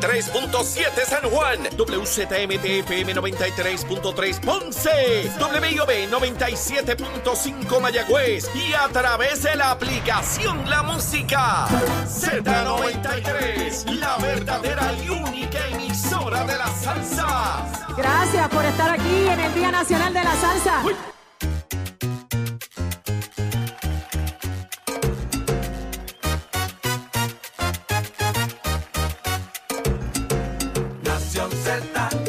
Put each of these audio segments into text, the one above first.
93.7 San Juan, WZMTFM 93.3 Ponce, WIOB 97.5 Mayagüez. Y a través de la aplicación La Música. Z93, la verdadera y única emisora de la salsa. Gracias por estar aquí en el Día Nacional de la Salsa. Nación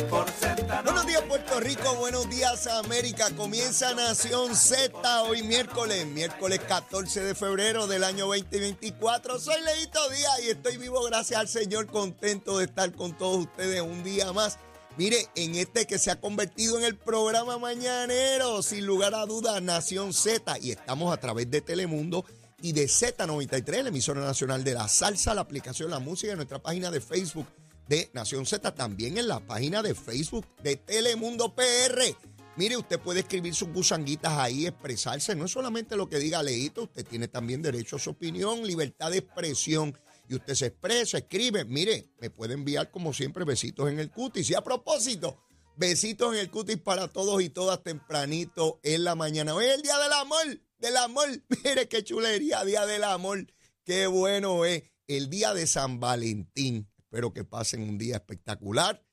Por Z. Buenos días Puerto Rico, buenos días América. Comienza Nación Z hoy miércoles, miércoles 14 de febrero del año 2024. Soy Leito Díaz y estoy vivo gracias al Señor, contento de estar con todos ustedes un día más. Mire, en este que se ha convertido en el programa mañanero, sin lugar a dudas, Nación Z. Y estamos a través de Telemundo y de Z93, la emisora nacional de la salsa, la aplicación La Música, en nuestra página de Facebook de Nación Z, también en la página de Facebook de Telemundo PR. Mire, usted puede escribir sus gusanguitas ahí, expresarse. No es solamente lo que diga Leito, usted tiene también derecho a su opinión, libertad de expresión. Y usted se expresa, escribe. Mire, me puede enviar como siempre besitos en el cutis. Y a propósito, besitos en el cutis para todos y todas tempranito en la mañana. Hoy es el día del amor, del amor. Mire qué chulería, día del amor. Qué bueno es el día de San Valentín. Espero que pasen un día espectacular,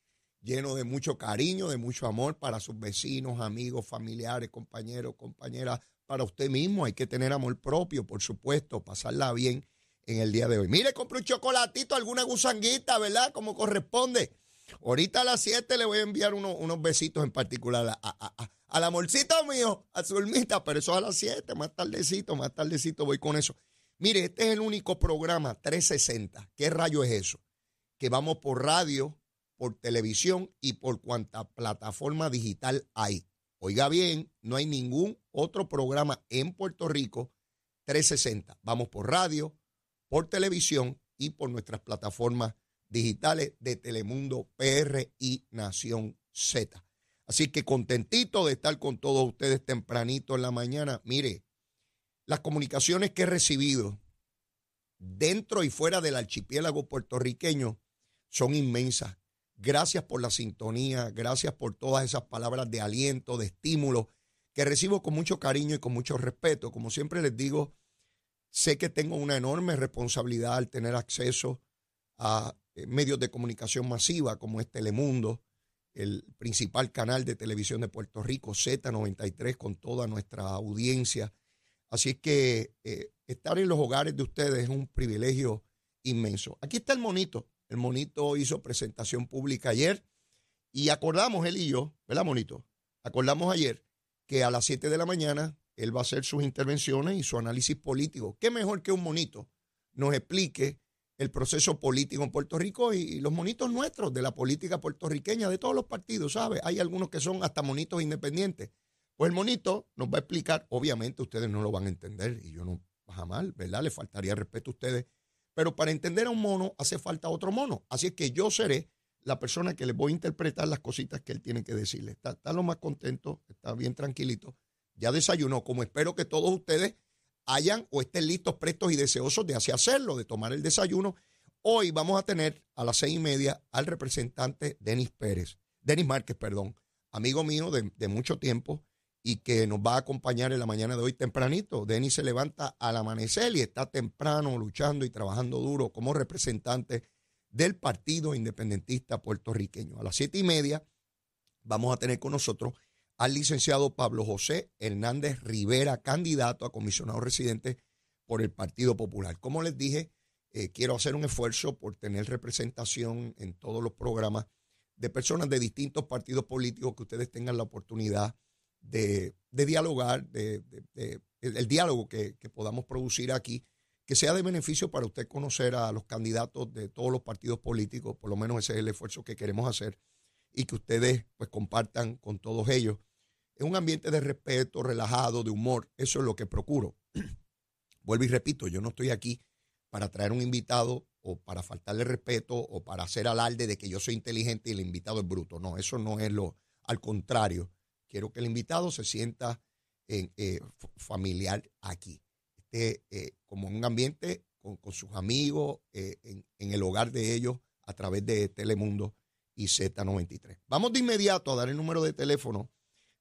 lleno de mucho cariño, de mucho amor para sus vecinos, amigos, familiares, compañeros, compañeras, para usted mismo. Hay que tener amor propio, por supuesto, pasarla bien en el día de hoy. Mire, compré un chocolatito, alguna gusanguita, ¿verdad? Como corresponde. Ahorita a las 7 le voy a enviar uno- unos besitos en particular a, a- a- al amorcito mío, a su almita, pero eso a las 7, más tardecito, más tardecito voy con eso. Mire, este es el único programa 360. ¿Qué rayo es eso? Que vamos por radio, por televisión y por cuanta plataforma digital hay. Oiga bien, no hay ningún otro programa en Puerto Rico 360. Vamos por radio, por televisión y por nuestras plataformas digitales de Telemundo PR y Nación Z. Así que contentito de estar con todos ustedes tempranito en la mañana. Mire, las comunicaciones que he recibido dentro y fuera del archipiélago puertorriqueño son inmensas. Gracias por la sintonía, gracias por todas esas palabras de aliento, de estímulo, que recibo con mucho cariño y con mucho respeto. Como siempre les digo, sé que tengo una enorme responsabilidad al tener acceso a eh, medios de comunicación masiva como es Telemundo, el principal canal de televisión de Puerto Rico, Z93, con toda nuestra audiencia. Así es que eh, estar en los hogares de ustedes es un privilegio inmenso. Aquí está el monito. El monito hizo presentación pública ayer y acordamos él y yo, ¿verdad, monito? Acordamos ayer que a las 7 de la mañana él va a hacer sus intervenciones y su análisis político. ¿Qué mejor que un monito nos explique el proceso político en Puerto Rico y, los monitos nuestros de la política puertorriqueña, de todos los partidos, ¿sabe? Hay algunos que son hasta monitos independientes. Pues el monito nos va a explicar, obviamente ustedes no lo van a entender y yo no jamás, ¿verdad? Le faltaría respeto a ustedes. Pero para entender a un mono hace falta otro mono. Así es que yo seré la persona que les voy a interpretar las cositas que él tiene que decirle. Está, lo más contento, está bien tranquilito. Ya desayunó, como espero que todos ustedes hayan o estén listos, prestos y deseosos de así hacerlo, de tomar el desayuno. Hoy vamos a tener a las seis y media al representante Denis Pérez, Denis Márquez, perdón, amigo mío de mucho tiempo y que nos va a acompañar en la mañana de hoy tempranito. Denis se levanta al amanecer y está temprano luchando y trabajando duro como representante del Partido Independentista Puertorriqueño. A las siete y media vamos a tener con nosotros al licenciado Pablo José Hernández Rivera, candidato a comisionado residente por el Partido Popular. Como les dije, eh, quiero hacer un esfuerzo por tener representación en todos los programas de personas de distintos partidos políticos que ustedes tengan la oportunidad de, de dialogar, de, de- el diálogo que, que podamos producir aquí, que sea de beneficio para usted conocer a los candidatos de todos los partidos políticos, por lo menos ese es el esfuerzo que queremos hacer, y que ustedes pues compartan con todos ellos. Es un ambiente de respeto, relajado, de humor, eso es lo que procuro. Vuelvo y repito, yo no estoy aquí para traer un invitado o para faltarle respeto o para hacer alarde de que yo soy inteligente y el invitado es bruto. No, eso no es lo, al contrario. Quiero que el invitado se sienta en, eh, familiar aquí. Esté eh, como en un ambiente con, con sus amigos, eh, en, en el hogar de ellos, a través de Telemundo y Z93. Vamos de inmediato a dar el número de teléfono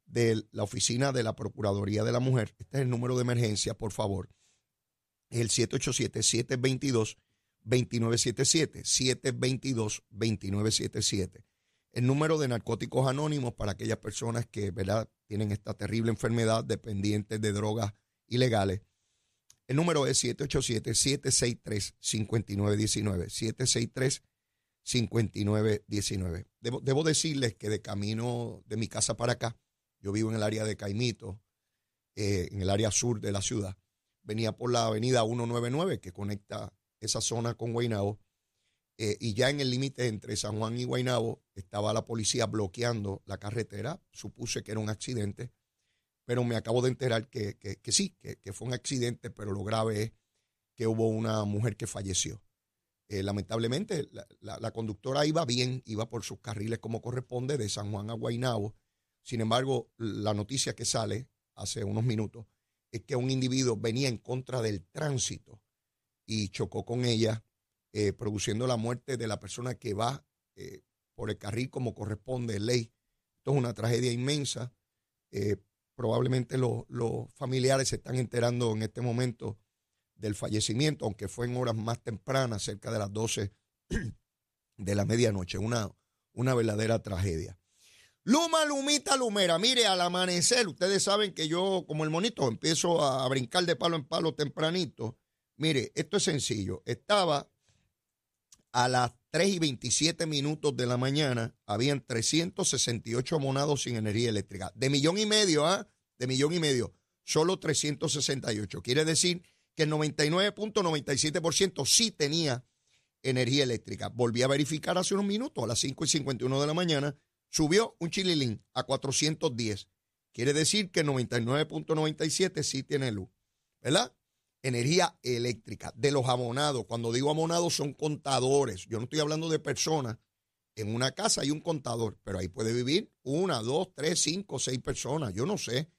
de la oficina de la Procuraduría de la Mujer. Este es el número de emergencia, por favor. Es el 787-722-2977. 722-2977. El número de narcóticos anónimos para aquellas personas que ¿verdad? tienen esta terrible enfermedad dependientes de drogas ilegales. El número es 787-763-5919. 763-5919. Debo, debo decirles que de camino de mi casa para acá, yo vivo en el área de Caimito, eh, en el área sur de la ciudad. Venía por la avenida 199 que conecta esa zona con Guaynabo. Eh, y ya en el límite entre San Juan y Guaynabo estaba la policía bloqueando la carretera. Supuse que era un accidente, pero me acabo de enterar que, sí, que, fue un accidente, pero lo grave es que hubo una mujer que falleció. Eh, lamentablemente, la, la, conductora iba bien, iba por sus carriles como corresponde, de San Juan a Guaynabo, sin embargo, la noticia que sale hace unos minutos es que un individuo venía en contra del tránsito y chocó con ella, eh, produciendo la muerte de la persona que va eh, por el carril como corresponde ley. Esto es una tragedia inmensa. Eh, probablemente los familiares se están enterando en este momento del fallecimiento, aunque fue en horas más tempranas, cerca de las 12 de la medianoche. Una, una verdadera tragedia. Luma, lumita, lumera. Mire, al amanecer, ustedes saben que yo, como el monito, empiezo a brincar de palo en palo tempranito. Mire, esto es sencillo. Estaba a las 3 y 27 minutos de la mañana, habían 368 monados sin energía eléctrica. De millón y medio, ¿ah? De millón y medio. Solo 368. Quiere decir que el 99.97% sí tenía energía eléctrica. Volví a verificar hace unos minutos, a las 5 y 51 de la mañana, Subió un chililín a 410. Quiere decir que 99.97 sí tiene luz. ¿Verdad? Energía eléctrica de los abonados. Cuando digo abonados son contadores. Yo no estoy hablando de personas. En una casa hay un contador, pero ahí puede vivir una, dos, tres, cinco, seis personas. Yo no sé.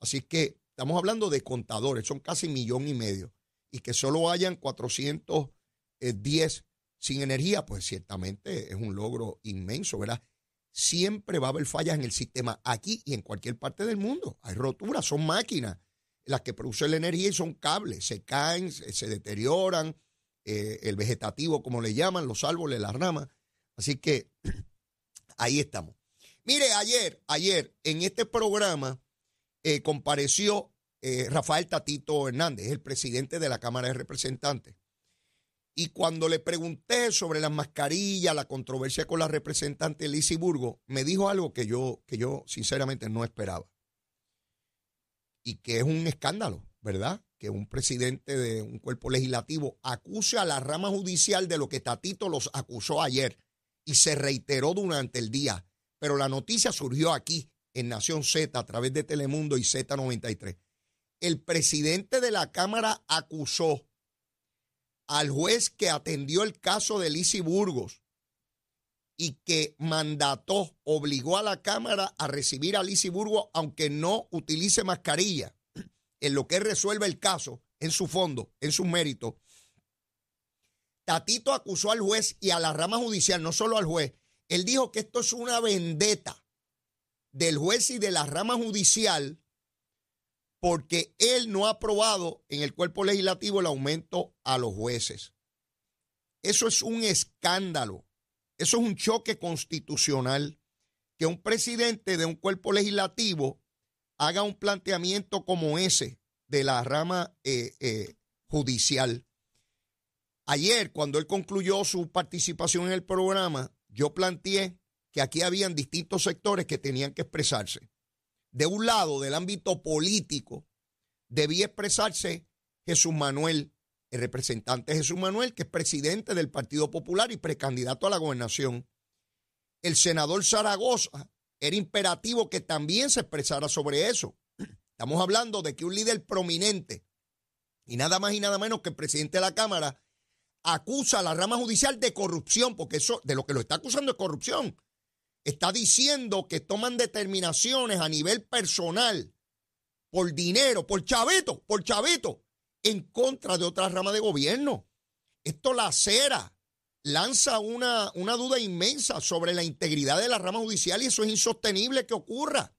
Así que estamos hablando de contadores. Son casi millón y medio. Y que solo hayan 410 sin energía, pues ciertamente es un logro inmenso, ¿verdad? siempre va a haber fallas en el sistema aquí y en cualquier parte del mundo. Hay roturas, son máquinas las que producen la energía y son cables, se caen, se, deterioran, eh, el vegetativo, como le llaman, los árboles, las ramas. Así que ahí estamos. Mire, ayer, ayer en este programa eh, compareció eh, Rafael Tatito Hernández, el presidente de la Cámara de Representantes. Y cuando le pregunté sobre las mascarillas, la controversia con la representante Lizy Burgo, me dijo algo que yo, que yo sinceramente no esperaba. Y que es un escándalo, ¿verdad? Que un presidente de un cuerpo legislativo acuse a la rama judicial de lo que Tatito los acusó ayer y se reiteró durante el día. Pero la noticia surgió aquí, en Nación Z, a través de Telemundo y Z93. El presidente de la Cámara acusó al juez que atendió el caso de Lisi Burgos y que mandató, obligó a la Cámara a recibir a Lisi Burgos aunque no utilice mascarilla, en lo que resuelve el caso, en su fondo, en su mérito. Tatito acusó al juez y a la rama judicial, no solo al juez. Él dijo que esto es una vendetta del juez y de la rama judicial porque él no ha aprobado en el cuerpo legislativo el aumento a los jueces. Eso es un escándalo. Eso es un choque constitucional. Que un presidente de un cuerpo legislativo haga un planteamiento como ese de la rama eh, eh, judicial. Ayer, cuando él concluyó su participación en el programa, yo planteé que aquí habían distintos sectores que tenían que expresarse de un lado del ámbito político debía expresarse Jesús Manuel, el representante Jesús Manuel, que es presidente del Partido Popular y precandidato a la gobernación. El senador Zaragoza era imperativo que también se expresara sobre eso. Estamos hablando de que un líder prominente, y nada más y nada menos que el presidente de la Cámara, acusa a la rama judicial de corrupción, porque eso de lo que lo está acusando es corrupción está diciendo que toman determinaciones a nivel personal por dinero, por chavito, por chavito, en contra de otra rama de gobierno. Esto lacera lanza una, una duda inmensa sobre la integridad de la rama judicial y eso es insostenible que ocurra.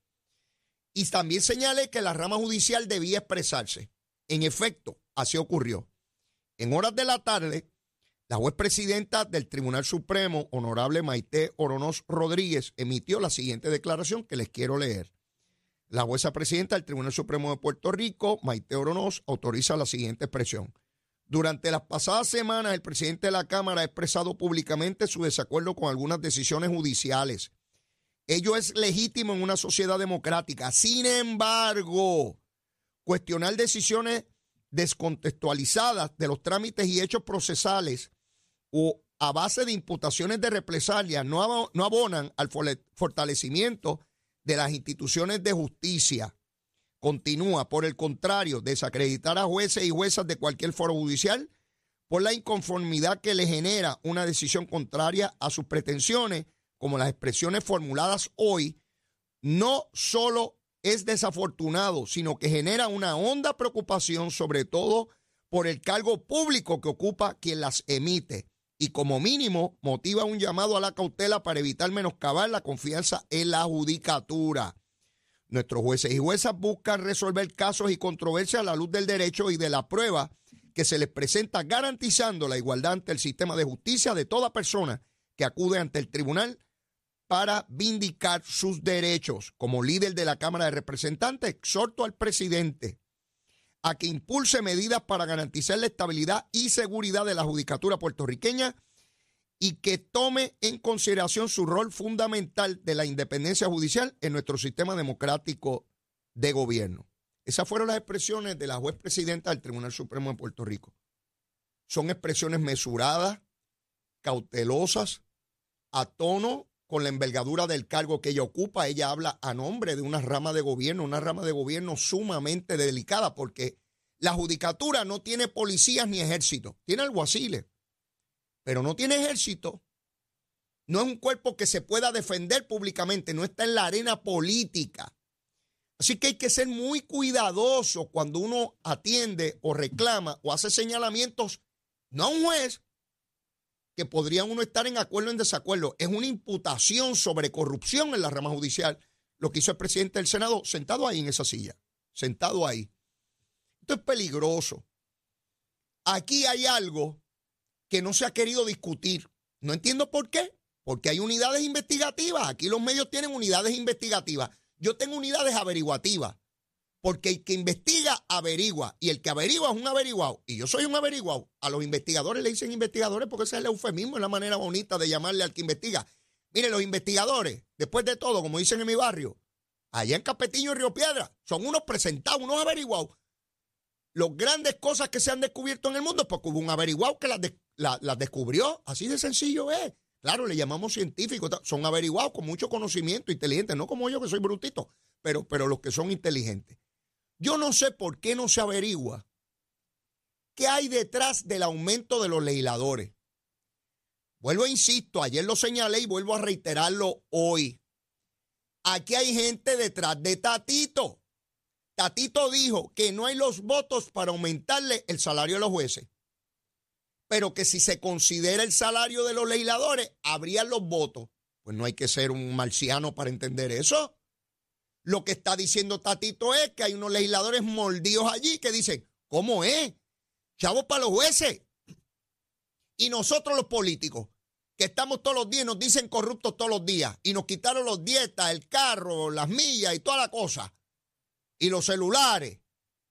Y también señale que la rama judicial debía expresarse. En efecto, así ocurrió. En horas de la tarde, la juez presidenta del Tribunal Supremo, honorable Maite Oronos Rodríguez, emitió la siguiente declaración que les quiero leer. La jueza presidenta del Tribunal Supremo de Puerto Rico, Maite Oronos, autoriza la siguiente expresión. Durante las pasadas semanas, el presidente de la Cámara ha expresado públicamente su desacuerdo con algunas decisiones judiciales. Ello es legítimo en una sociedad democrática. Sin embargo, cuestionar decisiones descontextualizadas de los trámites y hechos procesales o a base de imputaciones de represalia no abonan al fortalecimiento de las instituciones de justicia. Continúa, por el contrario, desacreditar a jueces y juezas de cualquier foro judicial por la inconformidad que le genera una decisión contraria a sus pretensiones, como las expresiones formuladas hoy, no solo es desafortunado, sino que genera una honda preocupación, sobre todo por el cargo público que ocupa quien las emite y como mínimo motiva un llamado a la cautela para evitar menoscabar la confianza en la judicatura. Nuestros jueces y juezas buscan resolver casos y controversias a la luz del derecho y de la prueba que se les presenta garantizando la igualdad ante el sistema de justicia de toda persona que acude ante el tribunal para vindicar sus derechos. Como líder de la Cámara de Representantes, exhorto al presidente a que impulse medidas para garantizar la estabilidad y seguridad de la judicatura puertorriqueña y que tome en consideración su rol fundamental de la independencia judicial en nuestro sistema democrático de gobierno. Esas fueron las expresiones de la juez presidenta del Tribunal Supremo de Puerto Rico. Son expresiones mesuradas, cautelosas, a tono con la envergadura del cargo que ella ocupa. Ella habla a nombre de una rama de gobierno, una rama de gobierno sumamente delicada, porque la judicatura no tiene policías ni ejército, tiene alguaciles, pero no tiene ejército. No es un cuerpo que se pueda defender públicamente, no está en la arena política. Así que hay que ser muy cuidadoso cuando uno atiende o reclama o hace señalamientos, no a un juez, que podría uno estar en acuerdo o en desacuerdo. Es una imputación sobre corrupción en la rama judicial, lo que hizo el presidente del Senado sentado ahí en esa silla, sentado ahí. Esto es peligroso. Aquí hay algo que no se ha querido discutir. No entiendo por qué. Porque hay unidades investigativas. Aquí los medios tienen unidades investigativas. Yo tengo unidades averiguativas. Porque el que investiga averigua y el que averigua es un averiguado. Y yo soy un averiguado. A los investigadores le dicen investigadores porque ese es el eufemismo, es la manera bonita de llamarle al que investiga. Mire, los investigadores, después de todo, como dicen en mi barrio, allá en Capetiño y Río Piedra, son unos presentados, unos averiguados. Las grandes cosas que se han descubierto en el mundo, porque hubo un averiguado que las, descubrió. Así de sencillo es. Claro, le llamamos científicos, son averiguados con mucho conocimiento, inteligentes, no como yo que soy brutito, pero, pero los que son inteligentes. Yo no sé por qué no se averigua qué hay detrás del aumento de los legisladores. Vuelvo, insisto, ayer lo señalé y vuelvo a reiterarlo hoy. Aquí hay gente detrás de Tatito. Tatito dijo que no hay los votos para aumentarle el salario de los jueces, pero que si se considera el salario de los legisladores, habrían los votos. Pues no hay que ser un marciano para entender eso. Lo que está diciendo Tatito es que hay unos legisladores mordidos allí que dicen, ¿cómo es? Chavos para los jueces. Y nosotros los políticos, que estamos todos los días, nos dicen corruptos todos los días, y nos quitaron los dietas, el carro, las millas y toda la cosa, y los celulares,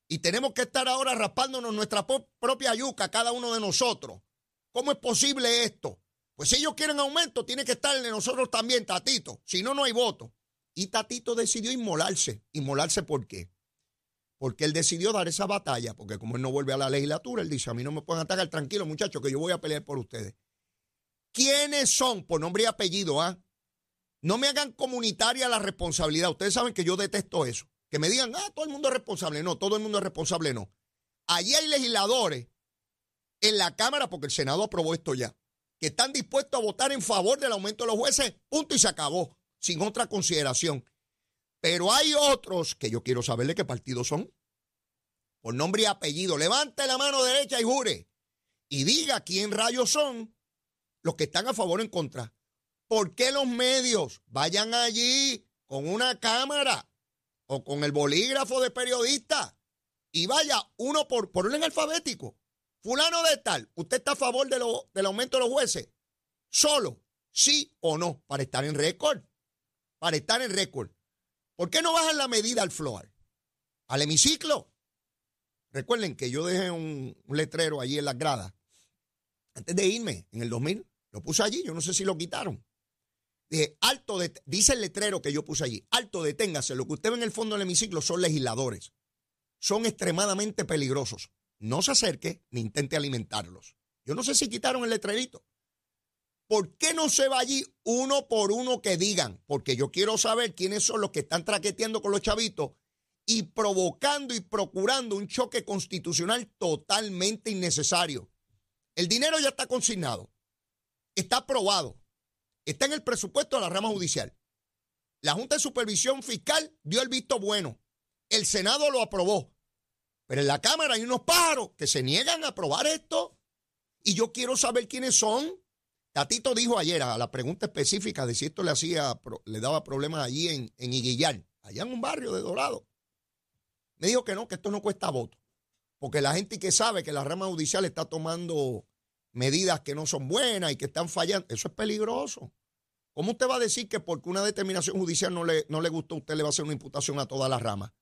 y tenemos que estar ahora raspándonos nuestra propia yuca, cada uno de nosotros. ¿Cómo es posible esto? Pues si ellos quieren aumento, tiene que estar en nosotros también, Tatito. Si no, no hay voto. Y Tatito decidió inmolarse. ¿Inmolarse por qué? Porque él decidió dar esa batalla, porque como él no vuelve a la legislatura, él dice, a mí no me pueden atacar, tranquilo muchachos, que yo voy a pelear por ustedes. ¿Quiénes son? Por nombre y apellido, ¿ah? No me hagan comunitaria la responsabilidad. Ustedes saben que yo detesto eso. Que me digan, ah, todo el mundo es responsable. No, todo el mundo es responsable, no. Allí hay legisladores en la Cámara, porque el Senado aprobó esto ya, que están dispuestos a votar en favor del aumento de los jueces, punto y se acabó sin otra consideración. Pero hay otros que yo quiero saber de qué partido son. Por nombre y apellido. Levante la mano derecha y jure. Y diga quién rayos son. los que están a favor o en contra. ¿Por qué los medios vayan allí con una cámara o con el bolígrafo de periodista y vaya uno por, por orden alfabético? Fulano de tal, ¿usted está a favor de lo, del aumento de los jueces? Solo, sí o no, para estar en récord. Para estar en récord. ¿Por qué no bajan la medida al floor? Al hemiciclo. Recuerden que yo dejé un, letrero allí en las gradas. Antes de irme, en el 2000, lo puse allí, yo no sé si lo quitaron. Dije, alto, dice el letrero que yo puse allí, alto, deténgase, lo que usted ve en el fondo del hemiciclo son legisladores. Son extremadamente peligrosos no se acerque ni intente alimentarlos. Yo no sé si quitaron el letrerito. ¿Por qué no se va allí uno por uno que digan? Porque yo quiero saber quiénes son los que están traqueteando con los chavitos y provocando y procurando un choque constitucional totalmente innecesario. El dinero ya está consignado, está aprobado, está en el presupuesto de la rama judicial. La Junta de Supervisión Fiscal dio el visto bueno. El Senado lo aprobó. Pero en la Cámara hay unos pájaros que se niegan a aprobar esto. Y yo quiero saber quiénes son. Tatito dijo ayer a la pregunta específica de si esto le hacía, le daba problemas allí en, en Iguillar, allá en un barrio de Dorado. Me dijo que no, que esto no cuesta voto. Porque la gente que sabe que la rama judicial está tomando medidas que no son buenas y que están fallando, eso es peligroso. ¿Cómo usted va a decir que porque una determinación judicial no le, no le gustó, usted le va a hacer una imputación a toda la rama?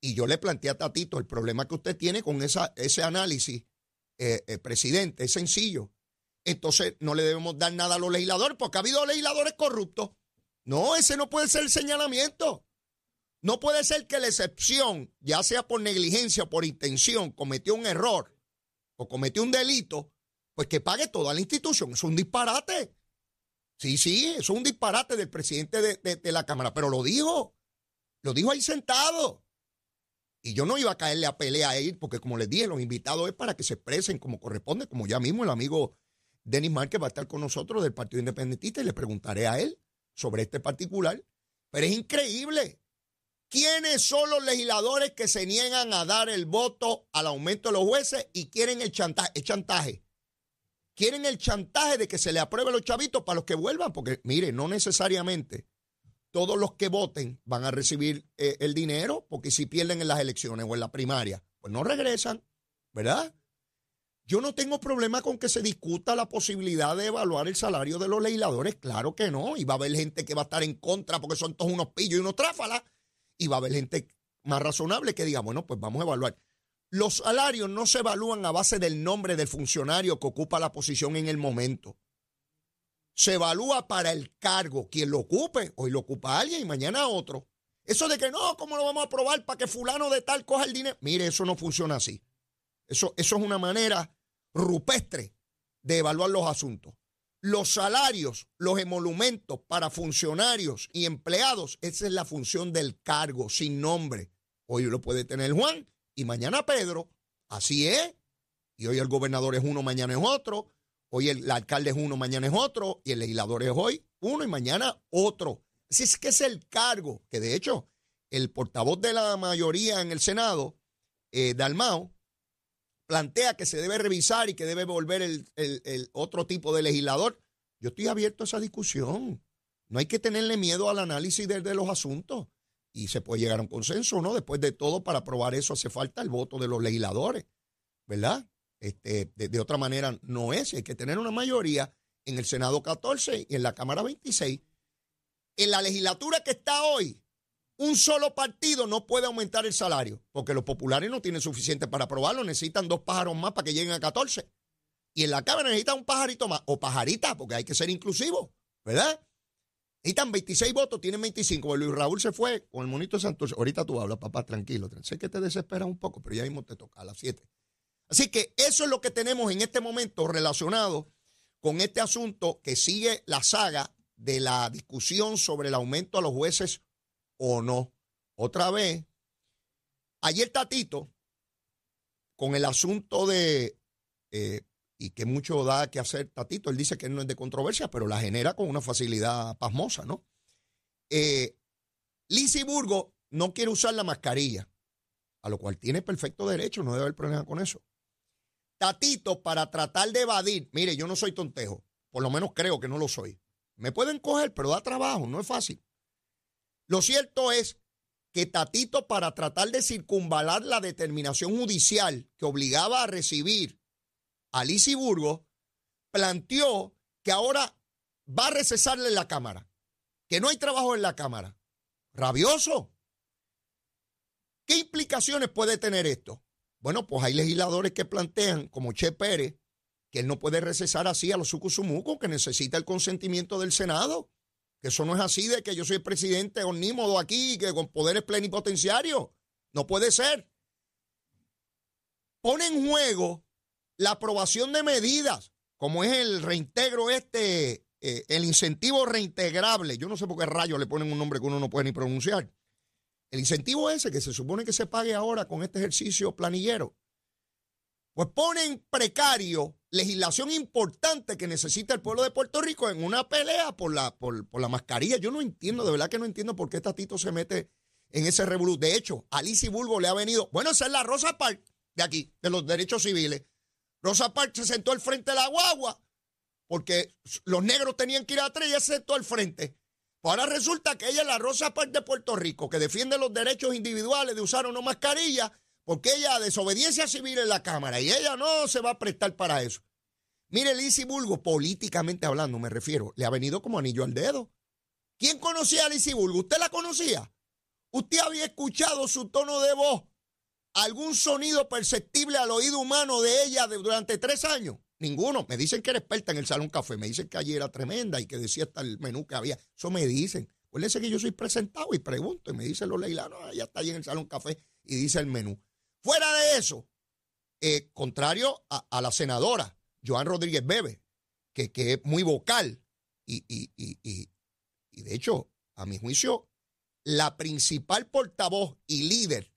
Y yo le planteé a Tatito el problema que usted tiene con esa, ese análisis, eh, eh, presidente, es sencillo. Entonces no le debemos dar nada a los legisladores porque ha habido legisladores corruptos. No, ese no puede ser el señalamiento. No puede ser que la excepción, ya sea por negligencia o por intención, cometió un error o cometió un delito, pues que pague toda la institución. Es un disparate. Sí, sí, es un disparate del presidente de, de la Cámara, pero lo dijo. Lo dijo ahí sentado. Y yo no iba a caerle a pelea a ir, porque como les dije, los invitados es para que se expresen como corresponde, como ya mismo el amigo Denis Márquez va a estar con nosotros del Partido Independentista y le preguntaré a él sobre este particular. Pero es increíble. ¿Quiénes son los legisladores que se niegan a dar el voto al aumento de los jueces y quieren el chantaje? El chantaje. Quieren el chantaje de que se le apruebe los chavitos para los que vuelvan, porque mire, no necesariamente todos los que voten van a recibir eh, el dinero, porque si pierden en las elecciones o en la primaria, pues no regresan, ¿verdad? Yo no tengo problema con que se discuta la posibilidad de evaluar el salario de los legisladores, claro que no, y va a haber gente que va a estar en contra porque son todos unos pillos y unos tráfalas, y va a haber gente más razonable que diga, bueno, pues vamos a evaluar. Los salarios no se evalúan a base del nombre del funcionario que ocupa la posición en el momento se evalúa para el cargo, quien lo ocupe, hoy lo ocupa alguien y mañana otro. Eso de que no, ¿cómo lo vamos a aprobar para que fulano de tal coja el dinero? Mire, eso no funciona así. Eso, eso es una manera rupestre de evaluar los asuntos. Los salarios, los emolumentos para funcionarios y empleados, esa es la función del cargo, sin nombre. Hoy lo puede tener Juan y mañana Pedro. Así es. Y hoy el gobernador es uno, mañana es otro. Hoy el, alcalde es uno, mañana es otro, y el legislador es hoy uno y mañana otro. Así es que es el cargo, que de hecho el portavoz de la mayoría en el Senado, eh, Dalmao, plantea que se debe revisar y que debe volver el, el, otro tipo de legislador. Yo estoy abierto a esa discusión. No hay que tenerle miedo al análisis de, de, los asuntos. Y se puede llegar a un consenso, ¿no? Después de todo, para aprobar eso hace falta el voto de los legisladores, ¿verdad? Este, de, otra manera no es. Hay que tener una mayoría en el Senado 14 y en la Cámara 26. En la legislatura que está hoy, un solo partido no puede aumentar el salario, porque los populares no tienen suficiente para aprobarlo, necesitan dos pájaros más para que lleguen a 14. Y en la Cámara necesitan un pajarito más, o pajarita, porque hay que ser inclusivo, ¿verdad? Necesitan 26 votos, tienen 25. Luis Raúl se fue con el monito Santos. Ahorita tú hablas, papá, tranquilo. Sé que te desesperas un poco, pero ya mismo te toca a las 7. Así que eso es lo que tenemos en este momento relacionado con este asunto que sigue la saga de la discusión sobre el aumento a los jueces o no. Otra vez, ayer Tatito, con el asunto de, eh, y que mucho da que hacer Tatito, él dice que no es de controversia, pero la genera con una facilidad pasmosa, ¿no? Eh, Burgo no quiere usar la mascarilla, a lo cual tiene perfecto derecho, no debe haber problema con eso. Tatito, para tratar de evadir, mire, yo no soy tontejo, por lo menos creo que no lo soy. Me pueden coger, pero da trabajo, no es fácil. Lo cierto es que Tatito, para tratar de circunvalar la determinación judicial que obligaba a recibir a Lizy Burgos, planteó que ahora va a recesarle la Cámara, que no hay trabajo en la Cámara. Rabioso. ¿Qué implicaciones puede tener esto? Bueno, pues hay legisladores que plantean, como Che Pérez, que él no puede recesar así a los sucusumucos, que necesita el consentimiento del Senado. Que eso no es así de que yo soy presidente omnímodo aquí, que con poderes plenipotenciarios. No puede ser. Pone en juego la aprobación de medidas, como es el reintegro este, eh, el incentivo reintegrable. Yo no sé por qué rayos le ponen un nombre que uno no puede ni pronunciar. El incentivo ese que se supone que se pague ahora con este ejercicio planillero, pues pone en precario legislación importante que necesita el pueblo de Puerto Rico en una pelea por la, por, la mascarilla. Yo no entiendo, de verdad que no entiendo por qué Tatito se mete en ese revolú. De hecho, a Alicia Bulbo le ha venido, bueno, esa es la Rosa Park de aquí, de los derechos civiles. Rosa Parks se sentó al frente de la guagua porque los negros tenían que ir atrás y ella se sentó al frente. Pues ahora resulta que ella es la Rosa Parks de Puerto Rico, que defiende los derechos individuales de usar una mascarilla, porque ella desobediencia civil en la Cámara y ella no se va a prestar para eso. Mire, Lizzie Bulgo, políticamente hablando, me refiero, le ha venido como anillo al dedo. ¿Quién conocía a Lizzie Bulgo? ¿Usted la conocía? ¿Usted había escuchado su tono de voz? ¿Algún sonido perceptible al oído humano de ella durante tres años? Ninguno. Me dicen que era experta en el Salón Café. Me dicen que allí era tremenda y que decía hasta el menú que había. Eso me dicen. Acuérdense que yo soy presentado y pregunto. Y me dicen los leilanos, ella está allí en el Salón Café y dice el menú. Fuera de eso, eh, contrario a, la senadora Joan Rodríguez Bebe, que, que es muy vocal y, y, y, y, de hecho, a mi juicio, la principal portavoz y líder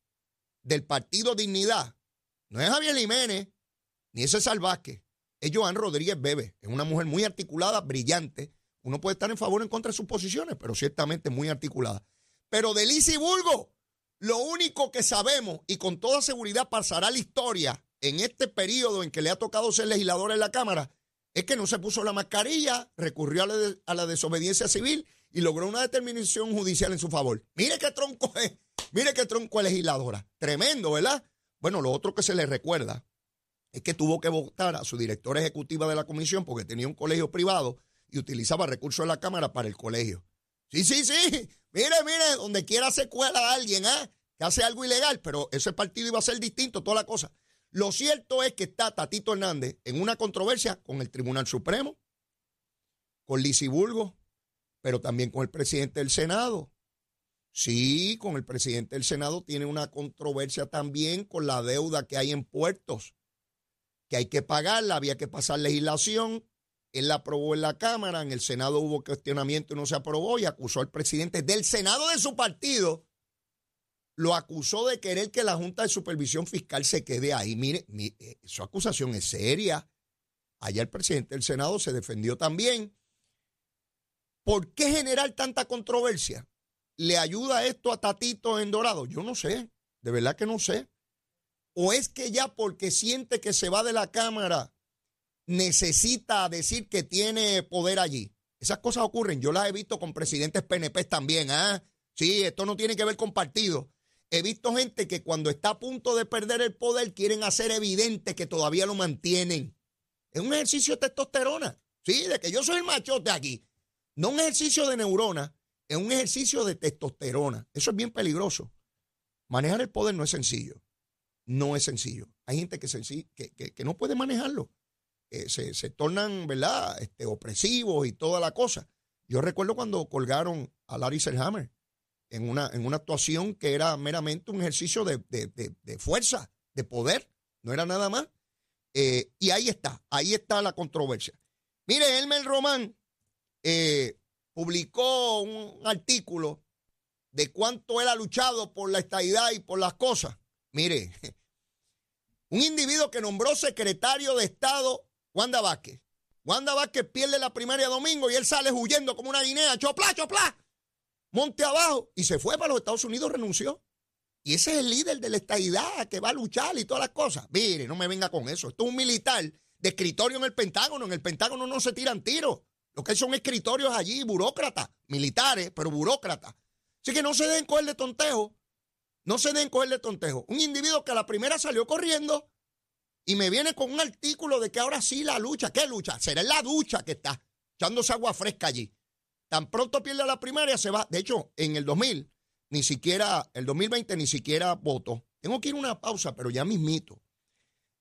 del Partido Dignidad no es Javier Jiménez ni ese Vázquez, es Joan Rodríguez Bebe. Es una mujer muy articulada, brillante. Uno puede estar en favor o en contra de sus posiciones, pero ciertamente muy articulada. Pero de Lizy Bulgo, lo único que sabemos y con toda seguridad pasará la historia en este periodo en que le ha tocado ser legislador en la Cámara es que no se puso la mascarilla, recurrió a la, desobediencia civil y logró una determinación judicial en su favor. Mire qué tronco es, mire qué tronco es legisladora. Tremendo, ¿verdad? Bueno, lo otro que se le recuerda es que tuvo que votar a su directora ejecutiva de la comisión porque tenía un colegio privado y utilizaba recursos de la Cámara para el colegio. Sí, sí, sí. Mire, mire, donde quiera se cuela a alguien, ¿ah? Que hace algo ilegal, pero ese partido iba a ser distinto, toda la cosa. Lo cierto es que está Tatito Hernández en una controversia con el Tribunal Supremo, con Lisiburgo, pero también con el presidente del Senado. Sí, con el presidente del Senado tiene una controversia también con la deuda que hay en puertos que hay que pagarla, había que pasar legislación. Él la aprobó en la Cámara, en el Senado hubo cuestionamiento y no se aprobó y acusó al presidente del Senado de su partido, lo acusó de querer que la Junta de Supervisión Fiscal se quede ahí. Mire, eh, su acusación es seria. Allá el presidente del Senado se defendió también. ¿Por qué generar tanta controversia? ¿Le ayuda esto a Tatito en Dorado? Yo no sé, de verdad que no sé. ¿O es que ya porque siente que se va de la Cámara necesita decir que tiene poder allí? Esas cosas ocurren. Yo las he visto con presidentes PNP también. ¿ah? Sí, esto no tiene que ver con partidos. He visto gente que cuando está a punto de perder el poder quieren hacer evidente que todavía lo mantienen. Es un ejercicio de testosterona. Sí, de que yo soy el machote aquí. No un ejercicio de neurona, es un ejercicio de testosterona. Eso es bien peligroso. Manejar el poder no es sencillo no es sencillo. Hay gente que, no puede manejarlo. Eh, se, tornan, ¿verdad?, este, opresivos y toda la cosa. Yo recuerdo cuando colgaron a Larry Selhammer en una, en una actuación que era meramente un ejercicio de, fuerza, de poder, no era nada más. Eh, y ahí está, ahí está la controversia. Mire, Elmer Román eh, publicó un artículo de cuánto él ha luchado por la estadidad y por las cosas. Mire, un individuo que nombró secretario de Estado Wanda Vázquez. Wanda Vázquez pierde la primaria domingo y él sale huyendo como una guinea, chopla, chopla, monte abajo, y se fue para los Estados Unidos, renunció. Y ese es el líder de la estadidad que va a luchar y todas las cosas. Mire, no me venga con eso. Esto es un militar de escritorio en el Pentágono. En el Pentágono no se tiran tiros. Lo que son escritorios allí, burócratas, militares, pero burócratas. Así que no se den coger de tontejo. No se den coger de tontejo. Un individuo que a la primera salió corriendo y me viene con un artículo de que ahora sí la lucha. ¿Qué lucha? Será en la ducha que está, echándose agua fresca allí. Tan pronto pierde la primaria, se va. De hecho, en el 2000, ni siquiera, el 2020 ni siquiera voto. Tengo que ir a una pausa, pero ya mismito.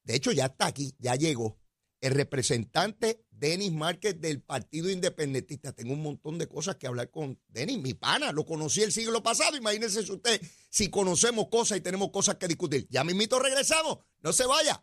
De hecho, ya está aquí, ya llegó el representante Denis Márquez del Partido Independentista. Tengo un montón de cosas que hablar con Denis, mi pana. Lo conocí el siglo pasado. Imagínense usted si conocemos cosas y tenemos cosas que discutir. Ya mismito regresamos. No se vaya.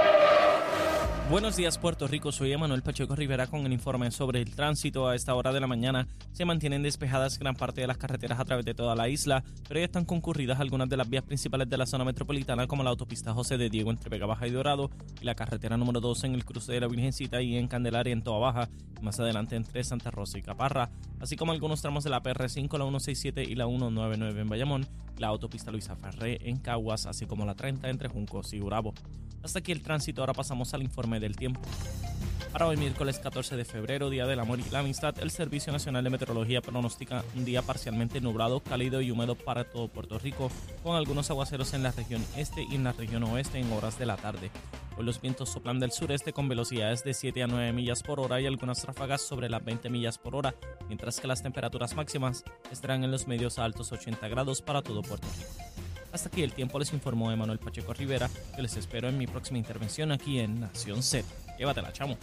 Buenos días Puerto Rico, soy Emanuel Pacheco Rivera con el informe sobre el tránsito. A esta hora de la mañana se mantienen despejadas gran parte de las carreteras a través de toda la isla, pero ya están concurridas algunas de las vías principales de la zona metropolitana como la autopista José de Diego entre Vega Baja y Dorado y la carretera número 2 en el cruce de la Virgencita y en Candelaria en Toa Baja más adelante entre Santa Rosa y Caparra, así como algunos tramos de la PR5, la 167 y la 199 en Bayamón, la autopista Luisa Ferré en Caguas, así como la 30 entre Juncos y Urabo. Hasta aquí el tránsito, ahora pasamos al informe del tiempo. Para hoy miércoles 14 de febrero, Día del Amor y la Amistad, el Servicio Nacional de Meteorología pronostica un día parcialmente nublado, cálido y húmedo para todo Puerto Rico, con algunos aguaceros en la región este y en la región oeste en horas de la tarde. Hoy los vientos soplan del sureste con velocidades de 7 a 9 millas por hora y algunas ráfagas sobre las 20 millas por hora, mientras que las temperaturas máximas estarán en los medios a altos 80 grados para todo Puerto Rico. Hasta aquí el tiempo les informó Emanuel Pacheco Rivera, que les espero en mi próxima intervención aquí en Nación Z. Llévatela, chamo.